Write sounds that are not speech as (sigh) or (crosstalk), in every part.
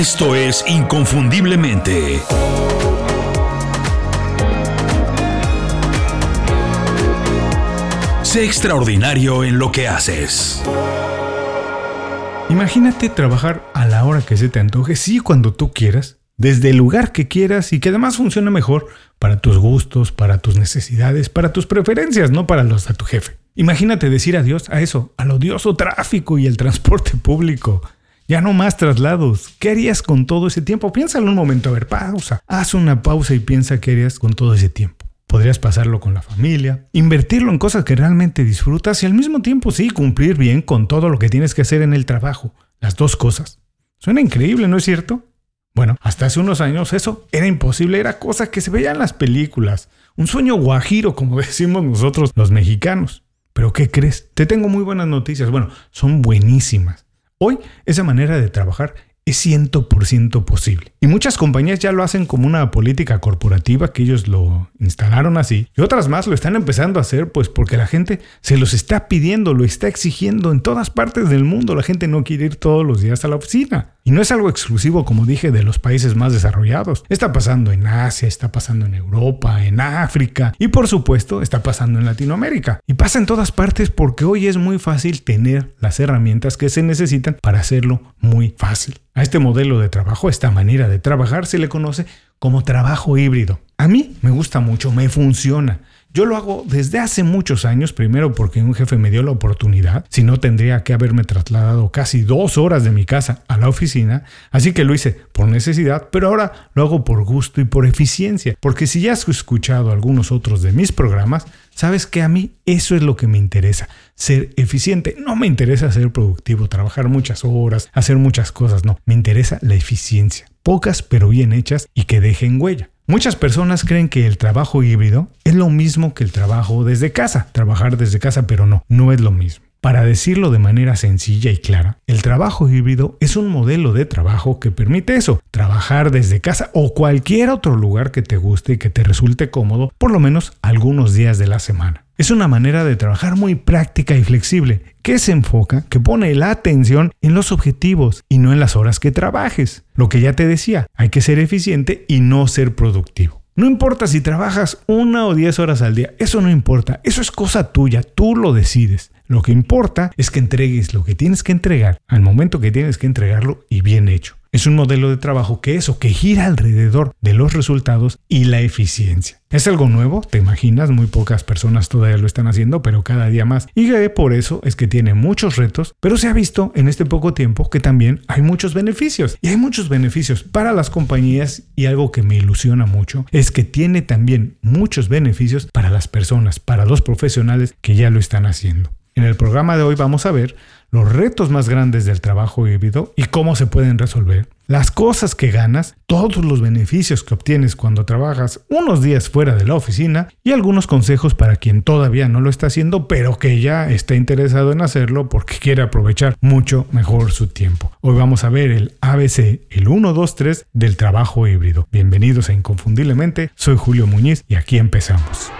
Esto es Inconfundiblemente. Sé extraordinario en lo que haces. Imagínate trabajar a la hora que se te antoje, sí, cuando tú quieras, desde el lugar que quieras y que además funcione mejor para tus gustos, para tus necesidades, para tus preferencias, no para los de tu jefe. Imagínate decir adiós a eso, al odioso tráfico y el transporte público. Ya no más traslados. ¿Qué harías con todo ese tiempo? Piénsalo un momento, a ver, pausa. Haz una pausa y piensa qué harías con todo ese tiempo. Podrías pasarlo con la familia, invertirlo en cosas que realmente disfrutas y al mismo tiempo sí cumplir bien con todo lo que tienes que hacer en el trabajo. Las dos cosas. Suena increíble, ¿no es cierto? Bueno, hasta hace unos años eso era imposible, era cosa que se veía en las películas. Un sueño guajiro, como (laughs) decimos nosotros los mexicanos. Pero ¿qué crees? Te tengo muy buenas noticias. Bueno, son buenísimas. Hoy esa manera de trabajar es 100% posible. Y muchas compañías ya lo hacen como una política corporativa que ellos lo instalaron así. Y otras más lo están empezando a hacer pues porque la gente se los está pidiendo, lo está exigiendo en todas partes del mundo. La gente no quiere ir todos los días a la oficina. Y no es algo exclusivo, como dije, de los países más desarrollados. Está pasando en Asia, está pasando en Europa, en África y por supuesto está pasando en Latinoamérica. Y pasa en todas partes porque hoy es muy fácil tener las herramientas que se necesitan para hacerlo muy fácil. A este modelo de trabajo, a esta manera de trabajar, se le conoce como trabajo híbrido. A mí me gusta mucho, me funciona. Yo lo hago desde hace muchos años, primero porque un jefe me dio la oportunidad, si no tendría que haberme trasladado casi dos horas de mi casa a la oficina, así que lo hice por necesidad, pero ahora lo hago por gusto y por eficiencia, porque si ya has escuchado algunos otros de mis programas, sabes que a mí eso es lo que me interesa, ser eficiente, no me interesa ser productivo, trabajar muchas horas, hacer muchas cosas, no, me interesa la eficiencia, pocas pero bien hechas y que dejen huella. Muchas personas creen que el trabajo híbrido es lo mismo que el trabajo desde casa, trabajar desde casa, pero no, no es lo mismo. Para decirlo de manera sencilla y clara, el trabajo híbrido es un modelo de trabajo que permite eso, trabajar desde casa o cualquier otro lugar que te guste y que te resulte cómodo por lo menos algunos días de la semana. Es una manera de trabajar muy práctica y flexible, que se enfoca, que pone la atención en los objetivos y no en las horas que trabajes. Lo que ya te decía, hay que ser eficiente y no ser productivo. No importa si trabajas una o diez horas al día, eso no importa, eso es cosa tuya, tú lo decides. Lo que importa es que entregues lo que tienes que entregar al momento que tienes que entregarlo y bien hecho. Es un modelo de trabajo que eso, que gira alrededor de los resultados y la eficiencia. ¿Es algo nuevo? ¿Te imaginas? Muy pocas personas todavía lo están haciendo, pero cada día más. Y por eso es que tiene muchos retos, pero se ha visto en este poco tiempo que también hay muchos beneficios. Y hay muchos beneficios para las compañías y algo que me ilusiona mucho es que tiene también muchos beneficios para las personas, para los profesionales que ya lo están haciendo. En el programa de hoy vamos a ver los retos más grandes del trabajo híbrido y cómo se pueden resolver, las cosas que ganas, todos los beneficios que obtienes cuando trabajas unos días fuera de la oficina y algunos consejos para quien todavía no lo está haciendo pero que ya está interesado en hacerlo porque quiere aprovechar mucho mejor su tiempo. Hoy vamos a ver el ABC, el 1, 2, 3 del trabajo híbrido. Bienvenidos a Inconfundiblemente, soy Julio Muñiz y aquí empezamos.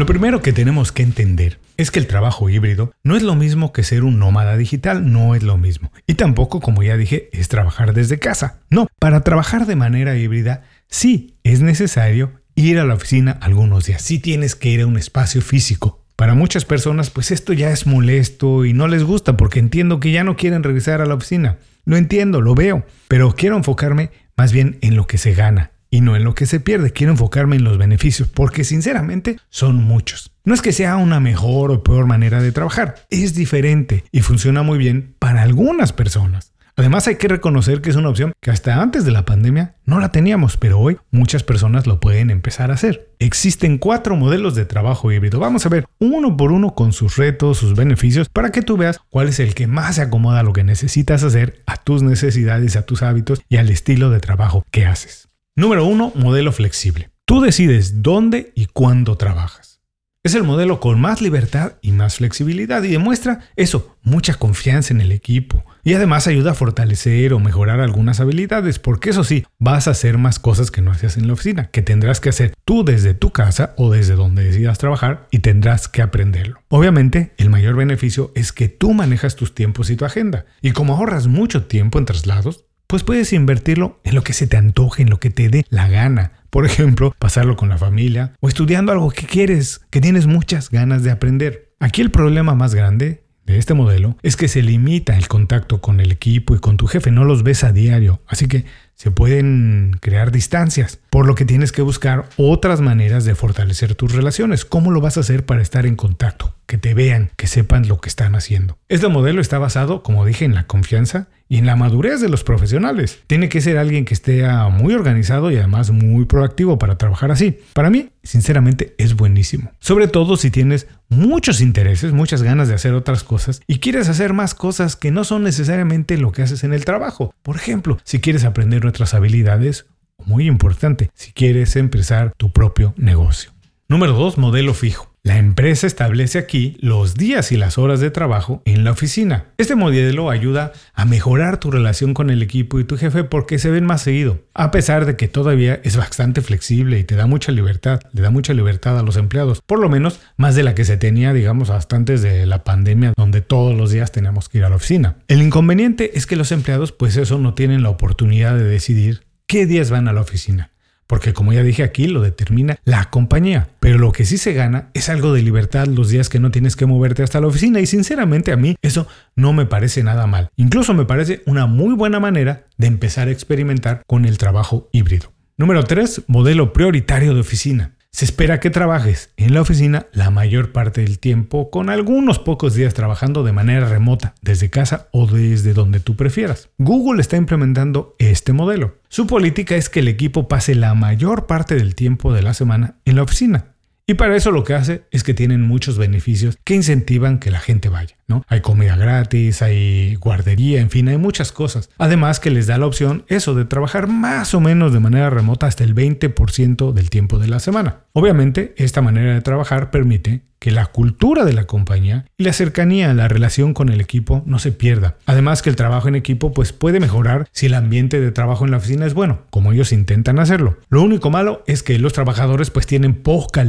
Lo primero que tenemos que entender es que el trabajo híbrido no es lo mismo que ser un nómada digital, no es lo mismo. Y tampoco, como ya dije, es trabajar desde casa. No, para trabajar de manera híbrida sí es necesario ir a la oficina algunos días. Sí tienes que ir a un espacio físico. Para muchas personas, pues esto ya es molesto y no les gusta porque entiendo que ya no quieren regresar a la oficina. Lo entiendo, lo veo, pero quiero enfocarme más bien en lo que se gana, y no en lo que se pierde. Quiero enfocarme en los beneficios porque sinceramente son muchos. No es que sea una mejor o peor manera de trabajar, es diferente y funciona muy bien para algunas personas. Además hay que reconocer que es una opción que hasta antes de la pandemia no la teníamos, pero hoy muchas personas lo pueden empezar a hacer. Existen cuatro modelos de trabajo híbrido. Vamos a ver uno por uno con sus retos, sus beneficios, para que tú veas cuál es el que más se acomoda a lo que necesitas hacer, a tus necesidades, a tus hábitos y al estilo de trabajo que haces. Número 1. Modelo flexible. Tú decides dónde y cuándo trabajas. Es el modelo con más libertad y más flexibilidad y demuestra eso, mucha confianza en el equipo, Y además ayuda a fortalecer o mejorar algunas habilidades, porque eso sí, vas a hacer más cosas que no hacías en la oficina, que tendrás que hacer tú desde tu casa o desde donde decidas trabajar y tendrás que aprenderlo. Obviamente, el mayor beneficio es que tú manejas tus tiempos y tu agenda. Y como ahorras mucho tiempo en traslados, pues puedes invertirlo en lo que se te antoje, en lo que te dé la gana. Por ejemplo, pasarlo con la familia o estudiando algo que quieres, que tienes muchas ganas de aprender. Aquí el problema más grande de este modelo es que se limita el contacto con el equipo y con tu jefe, no los ves a diario, así que se pueden crear distancias, por lo que tienes que buscar otras maneras de fortalecer tus relaciones. ¿Cómo lo vas a hacer para estar en contacto? Que te vean, que sepan lo que están haciendo. Este modelo está basado, como dije, en la confianza y en la madurez de los profesionales. Tiene que ser alguien que esté muy organizado y además muy proactivo para trabajar así. Para mí, sinceramente, es buenísimo. Sobre todo si tienes muchos intereses, muchas ganas de hacer otras cosas y quieres hacer más cosas que no son necesariamente lo que haces en el trabajo. Por ejemplo, si quieres aprender otras habilidades, muy importante, si quieres empezar tu propio negocio. Número 2, modelo fijo. La empresa establece aquí los días y las horas de trabajo en la oficina. Este modelo ayuda a mejorar tu relación con el equipo y tu jefe porque se ven más seguido, a pesar de que todavía es bastante flexible y te da mucha libertad, le da mucha libertad a los empleados, por lo menos más de la que se tenía, digamos, hasta antes de la pandemia, donde todos los días teníamos que ir a la oficina. El inconveniente es que los empleados, pues eso, no tienen la oportunidad de decidir qué días van a la oficina porque como ya dije aquí, lo determina la compañía. Pero lo que sí se gana es algo de libertad los días que no tienes que moverte hasta la oficina y sinceramente a mí eso no me parece nada mal. Incluso me parece una muy buena manera de empezar a experimentar con el trabajo híbrido. Número 3. Modelo prioritario de oficina. Se espera que trabajes en la oficina la mayor parte del tiempo, con algunos pocos días trabajando de manera remota, desde casa o desde donde tú prefieras. Google está implementando este modelo. Su política es que el equipo pase la mayor parte del tiempo de la semana en la oficina. Y para eso lo que hace es que tienen muchos beneficios que incentivan que la gente vaya, ¿no? Hay comida gratis, hay guardería, en fin, hay muchas cosas. Además que les da la opción eso de trabajar más o menos de manera remota hasta el 20% del tiempo de la semana. Obviamente, esta manera de trabajar permite que la cultura de la compañía y la cercanía la relación con el equipo no se pierda. Además que el trabajo en equipo pues puede mejorar si el ambiente de trabajo en la oficina es bueno, como ellos intentan hacerlo. Lo único malo es que los trabajadores pues tienen poca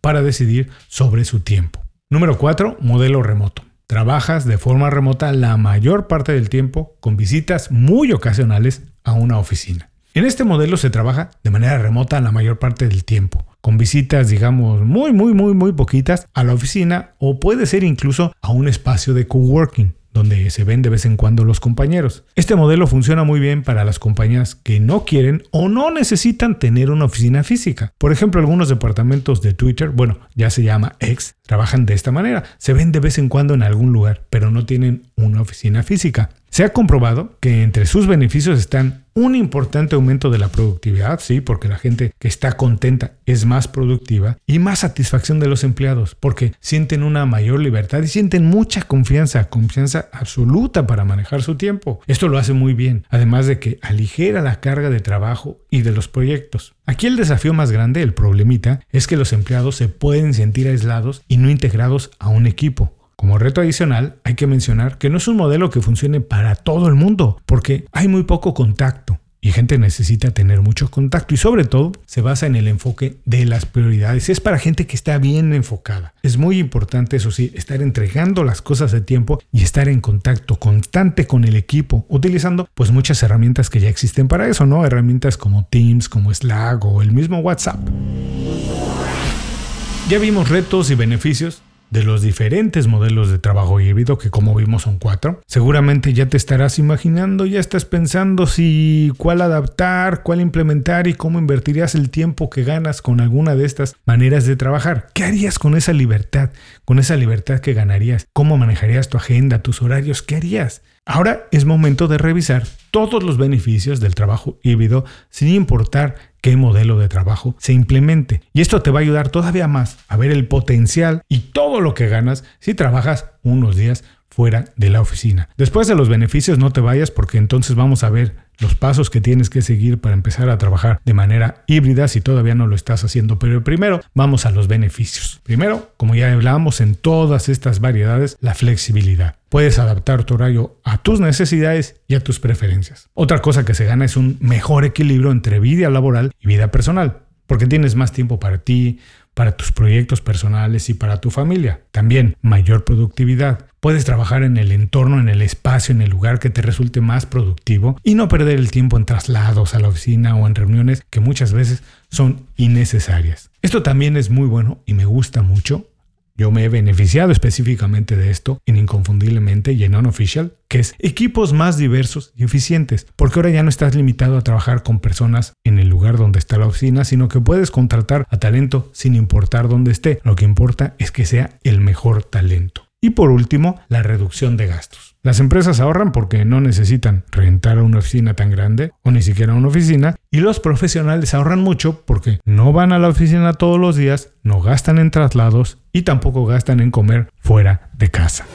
para decidir sobre su tiempo. Número 4. Modelo remoto. Trabajas de forma remota la mayor parte del tiempo con visitas muy ocasionales a una oficina. En este modelo se trabaja de manera remota la mayor parte del tiempo con visitas, digamos, muy, muy, muy, muy poquitas a la oficina o puede ser incluso a un espacio de coworking donde se ven de vez en cuando los compañeros. Este modelo funciona muy bien para las compañías que no quieren o no necesitan tener una oficina física. Por ejemplo, algunos departamentos de Twitter, bueno, ya se llama X, trabajan de esta manera. Se ven de vez en cuando en algún lugar, pero no tienen una oficina física. Se ha comprobado que entre sus beneficios están un importante aumento de la productividad, sí, porque la gente que está contenta es más productiva y más satisfacción de los empleados, porque sienten una mayor libertad y sienten mucha confianza, confianza absoluta para manejar su tiempo. Esto lo hace muy bien, además de que aligera la carga de trabajo y de los proyectos. Aquí el desafío más grande, el problemita, es que los empleados se pueden sentir aislados y no integrados a un equipo. Como reto adicional, hay que mencionar que no es un modelo que funcione para todo el mundo, porque hay muy poco contacto y gente necesita tener mucho contacto y sobre todo se basa en el enfoque de las prioridades. Es para gente que está bien enfocada. Es muy importante, eso sí, estar entregando las cosas de tiempo y estar en contacto constante con el equipo, utilizando pues muchas herramientas que ya existen para eso, ¿no? Herramientas como Teams, como Slack o el mismo WhatsApp. Ya vimos retos y beneficios de los diferentes modelos de trabajo híbrido, que como vimos son cuatro. Seguramente ya te estarás imaginando, ya estás pensando si cuál adaptar, cuál implementar y cómo invertirías el tiempo que ganas con alguna de estas maneras de trabajar. ¿Qué harías con esa libertad? Con esa libertad que ganarías. ¿Cómo manejarías tu agenda, tus horarios? ¿Qué harías? Ahora es momento de revisar todos los beneficios del trabajo híbrido sin importar qué modelo de trabajo se implemente. Y esto te va a ayudar todavía más a ver el potencial y todo lo que ganas si trabajas unos días fuera de la oficina. Después de los beneficios no te vayas porque entonces vamos a ver los pasos que tienes que seguir para empezar a trabajar de manera híbrida si todavía no lo estás haciendo. Pero primero vamos a los beneficios. Primero, como ya hablábamos en todas estas variedades, la flexibilidad. Puedes adaptar tu horario a tus necesidades y a tus preferencias. Otra cosa que se gana es un mejor equilibrio entre vida laboral y vida personal, porque tienes más tiempo para ti, para tus proyectos personales y para tu familia. También mayor productividad. Puedes trabajar en el entorno, en el espacio, en el lugar que te resulte más productivo y no perder el tiempo en traslados a la oficina o en reuniones que muchas veces son innecesarias. Esto también es muy bueno y me gusta mucho yo me he beneficiado específicamente de esto en Inconfundiblemente y en Unofficial, que es equipos más diversos y eficientes, porque ahora ya no estás limitado a trabajar con personas en el lugar donde está la oficina, sino que puedes contratar a talento sin importar dónde esté. Lo que importa es que sea el mejor talento. Y por último, la reducción de gastos. Las empresas ahorran porque no necesitan rentar una oficina tan grande o ni siquiera una oficina y los profesionales ahorran mucho porque no van a la oficina todos los días, no gastan en traslados y tampoco gastan en comer fuera de casa.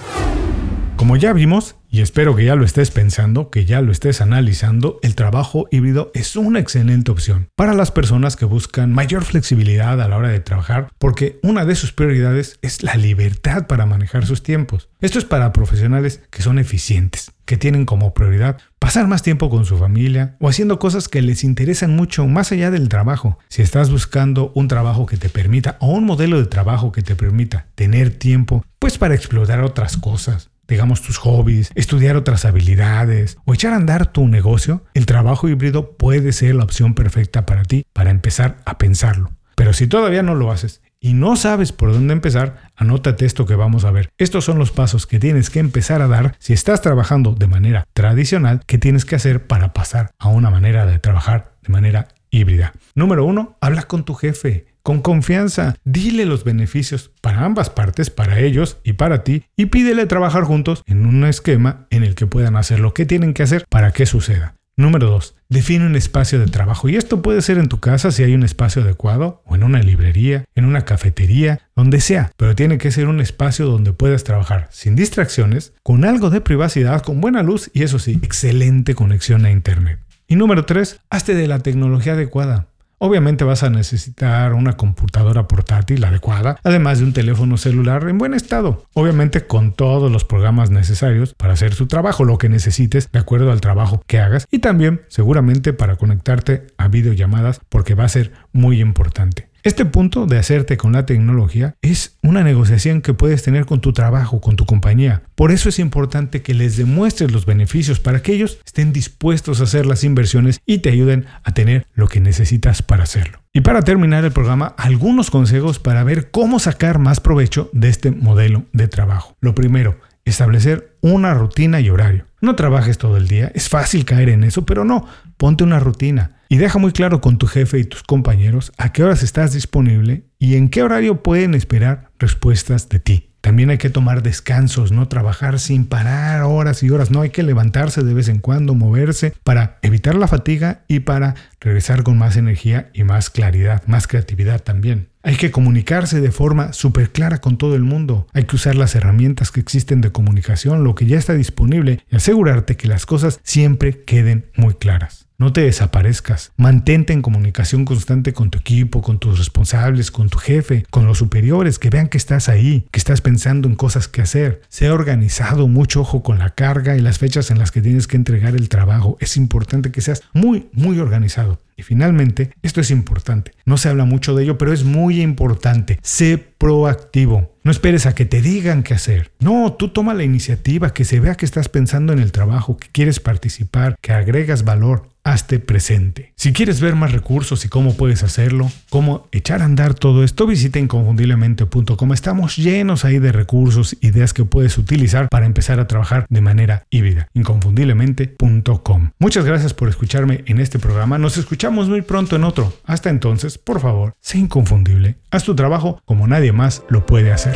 Como ya vimos, y espero que ya lo estés pensando, que ya lo estés analizando, el trabajo híbrido es una excelente opción para las personas que buscan mayor flexibilidad a la hora de trabajar, porque una de sus prioridades es la libertad para manejar sus tiempos. Esto es para profesionales que son eficientes, que tienen como prioridad pasar más tiempo con su familia o haciendo cosas que les interesan mucho más allá del trabajo. Si estás buscando un trabajo que te permita o un modelo de trabajo que te permita tener tiempo, pues para explorar otras cosas digamos, tus hobbies, estudiar otras habilidades o echar a andar tu negocio, el trabajo híbrido puede ser la opción perfecta para ti para empezar a pensarlo. Pero si todavía no lo haces y no sabes por dónde empezar, anótate esto que vamos a ver. Estos son los pasos que tienes que empezar a dar si estás trabajando de manera tradicional, que tienes que hacer para pasar a una manera de trabajar de manera híbrida. Número uno, habla con tu jefe con confianza. Dile los beneficios para ambas partes, para ellos y para ti, y pídele trabajar juntos en un esquema en el que puedan hacer lo que tienen que hacer para que suceda. Número 2. Define un espacio de trabajo y esto puede ser en tu casa si hay un espacio adecuado o en una librería, en una cafetería, donde sea, pero tiene que ser un espacio donde puedas trabajar sin distracciones, con algo de privacidad, con buena luz y eso sí, excelente conexión a Internet. Y número 3. Hazte de la tecnología adecuada. Obviamente vas a necesitar una computadora portátil adecuada, además de un teléfono celular en buen estado, obviamente con todos los programas necesarios para hacer tu trabajo, lo que necesites de acuerdo al trabajo que hagas y también seguramente para conectarte a videollamadas porque va a ser muy importante. Este punto de hacerte con la tecnología es una negociación que puedes tener con tu trabajo, con tu compañía. Por eso es importante que les demuestres los beneficios para que ellos estén dispuestos a hacer las inversiones y te ayuden a tener lo que necesitas para hacerlo. Y para terminar el programa, algunos consejos para ver cómo sacar más provecho de este modelo de trabajo. Lo primero, establecer una rutina y horario. No trabajes todo el día, es fácil caer en eso, pero no, ponte una rutina. Y deja muy claro con tu jefe y tus compañeros a qué horas estás disponible y en qué horario pueden esperar respuestas de ti. También hay que tomar descansos, no trabajar sin parar horas y horas. No hay que levantarse de vez en cuando, moverse para evitar la fatiga y para regresar con más energía y más claridad, más creatividad también. Hay que comunicarse de forma súper clara con todo el mundo. Hay que usar las herramientas que existen de comunicación, lo que ya está disponible y asegurarte que las cosas siempre queden muy claras. No te desaparezcas. Mantente en comunicación constante con tu equipo, con tus responsables, con tu jefe, con los superiores, que vean que estás ahí, que estás pensando en cosas que hacer. Sea organizado, mucho ojo con la carga y las fechas en las que tienes que entregar el trabajo. Es importante que seas muy, muy organizado. Y finalmente, esto es importante. No se habla mucho de ello, pero es muy importante. Sé proactivo. No esperes a que te digan qué hacer. No, tú toma la iniciativa, que se vea que estás pensando en el trabajo, que quieres participar, que agregas valor hazte presente. Si quieres ver más recursos y cómo puedes hacerlo, cómo echar a andar todo esto, visita inconfundiblemente.com. Estamos llenos ahí de recursos, ideas que puedes utilizar para empezar a trabajar de manera híbrida. inconfundiblemente.com. Muchas gracias por escucharme en este programa. Nos escuchamos muy pronto en otro. Hasta entonces, por favor, sé inconfundible. Haz tu trabajo como nadie más lo puede hacer.